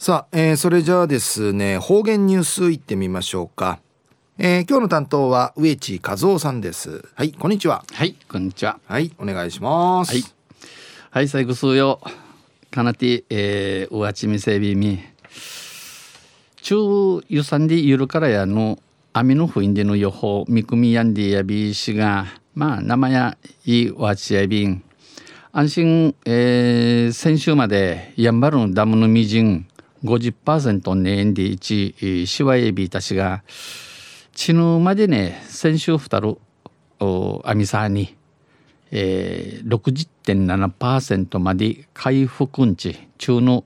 さあ、えー、それじゃあですね方言ニュースいってみましょうか、えー、今日の担当は植地和夫さんです。はいこんにちは。はいこんにちは。はいお願いします。はい。はい最後数よかなてえー、うわちみせびみ中ゆさんでゆるからやの網のふいんでの予報見込みやんでやびしがまあ生やいわちやびん。安心、えー、先週までやんばるのダムのみじん50%ねんで1しわえびたちがちぬまでね先週ふたるあみさに、えー、60.7%まで回復んち中の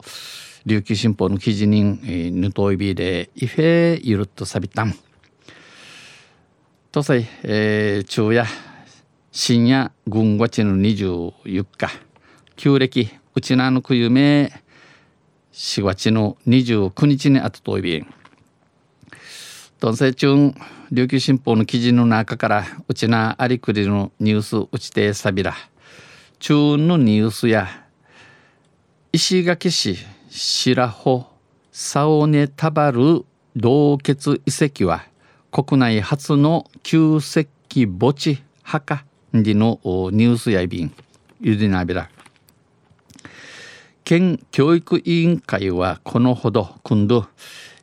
琉球新報の記事に、えー、ぬといびでいフゆるっとさびたん。とさい、えー、昼夜深夜軍月の24日旧暦うちなのくゆめ4月の29日にあったといび同棲中琉球新報の記事の中からうちなありくりのニュースうちてさびら。中のニュースや石垣市白穂オネタバル洞穴遺跡は国内初の旧石器墓地墓でのニュースやいびん。ゆでなびら。県教育委員会はこのほど今度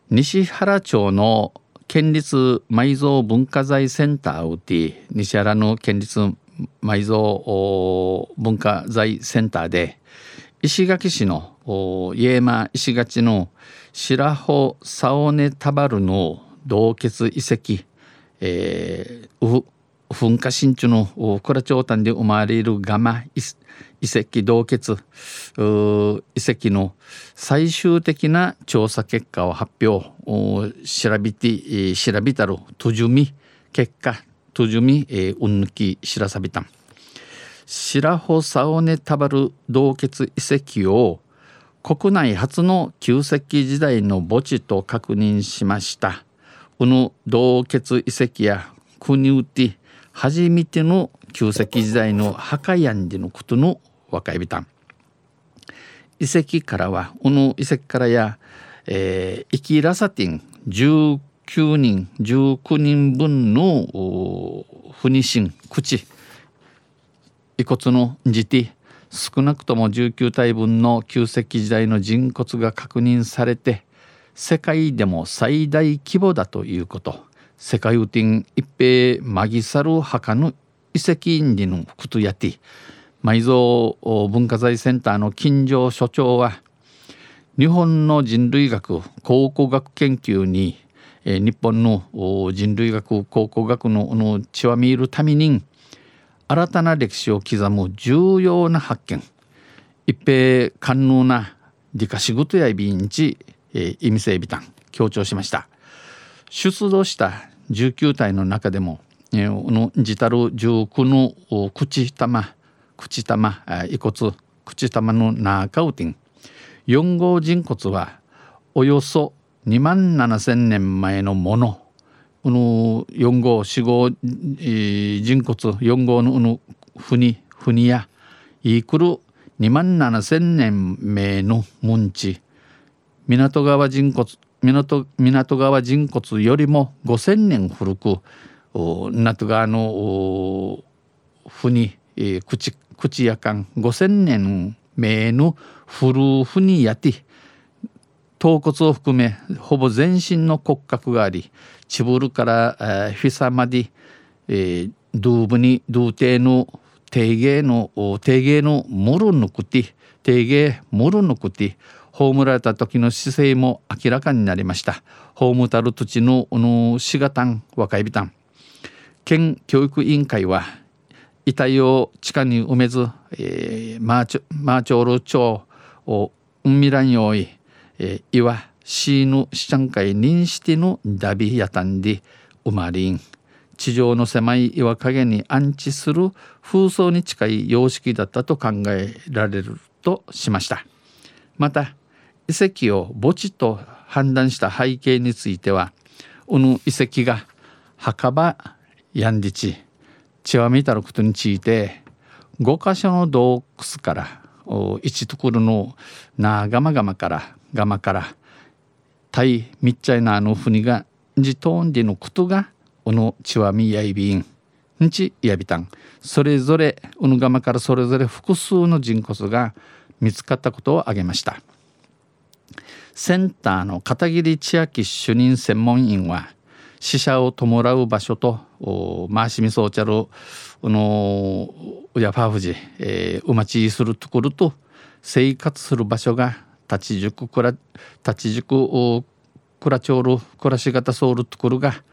西原町の県立埋蔵文化財センターをて西原の県立埋蔵文化財センターで石垣市の家山石垣の白穂サオネタバルの洞穴遺跡、えー、噴火新地の倉町端で生まれるガマ遺跡洞穴遺跡の最終的な調査結果を発表。調べて調べたる途中み結果途中みうんぬき知らさびた。ん白穂サオネタバル洞穴遺跡を国内初の旧石器時代の墓地と確認しました。この洞穴遺跡や国うて初めての旧石器時代の墓やんでのことの若いびたん遺跡からはこの遺跡からや、えー、イキラサティン19人19人分の不妊娠口遺骨の時期少なくとも19体分の旧石器時代の人骨が確認されて世界でも最大規模だということ。世界ウティン一平マギサル墓の遺跡インディのクトヤティ埋蔵文化財センターの金城所長は日本の人類学考古学研究に、日本の人類学考古学の血は見るために新たな歴史を刻む重要な発見一平官能な理科仕事やビンチ、えー、意味整備団強調しました。出土した19体の中でも、えー、の自たる19の口玉口玉遺骨口玉の中うてん4号人骨はおよそ2万7千年前のもの。この4号4号、人骨4号ののふにふにやいくる2万7千年目の門地港川人骨港港川人骨よりも5千年古く港川のふに口口やかん5,000年目の古ふにやて頭骨を含めほぼ全身の骨格がありチブルからフィサまで、えー、ドゥーブにドゥーテの定芸の定芸のモルヌクティ定芸モルヌクティ葬られた時の姿勢も明らかになりました。葬たる土地ののしがたん若いびたん県教育委員会は遺体を地下に埋めず、えー、マーチョマーチョール町をうんみらんよい、えー、いわシーヌシチャンカイ認してのダビヤタンディウマリン地上の狭い岩陰に安置する風葬に近い様式だったと考えられるとしました。また遺跡を墓地と判断した背景についてはうぬ遺跡が墓場やんりち血は見たることについて5箇所の洞窟から1ところのなガマガマからガマからタイみっちゃいなあの船がじとんでのことがおのちわみやいびんんちやびたん。それぞれうぬがまからそれぞれ複数の人骨が見つかったことを挙げました。センターの片桐千秋主任専門員は死者を弔う場所と回しみそうちゃるのやファフジ、えー、うまちするところと生活する場所が立ち塾くら立ち塾くらちょうる暮らし方そうるところが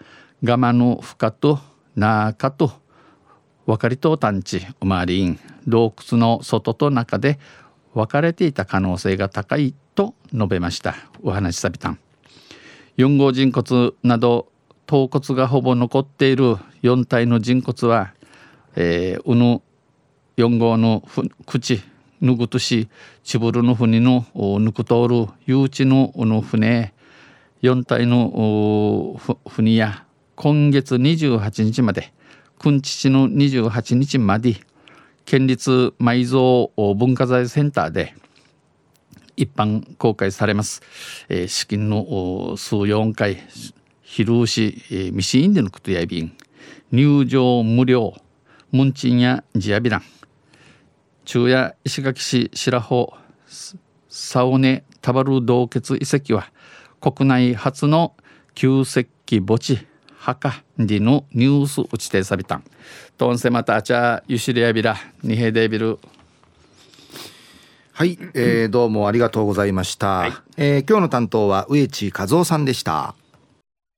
我慢の深と中と分かりと探知おまわりん洞窟の外と中で分かれていた可能性が高いと述べました。お話しさびたん。4号人骨など頭骨がほぼ残っている4体の人骨は、えー、うぬ4号の口ぬぐとしちぶるの船のぬく通る誘致のの船4体の船や今月28日まで君父の28日まで県立埋蔵文化財センターで一般公開されます、えー、資金の数4回昼牛、えー、ミシインでのことやびん入場無料ムンチンやジアビラン中夜石垣市白穂サオネタバル洞穴遺跡は国内初の旧石器墓地墓でのニュース打ちてさびた。んトンセマタチャユシリアビラニヘデビルはい、えー、どうもありがとうございました、はい、えー、今日の担当は植地和夫さんでした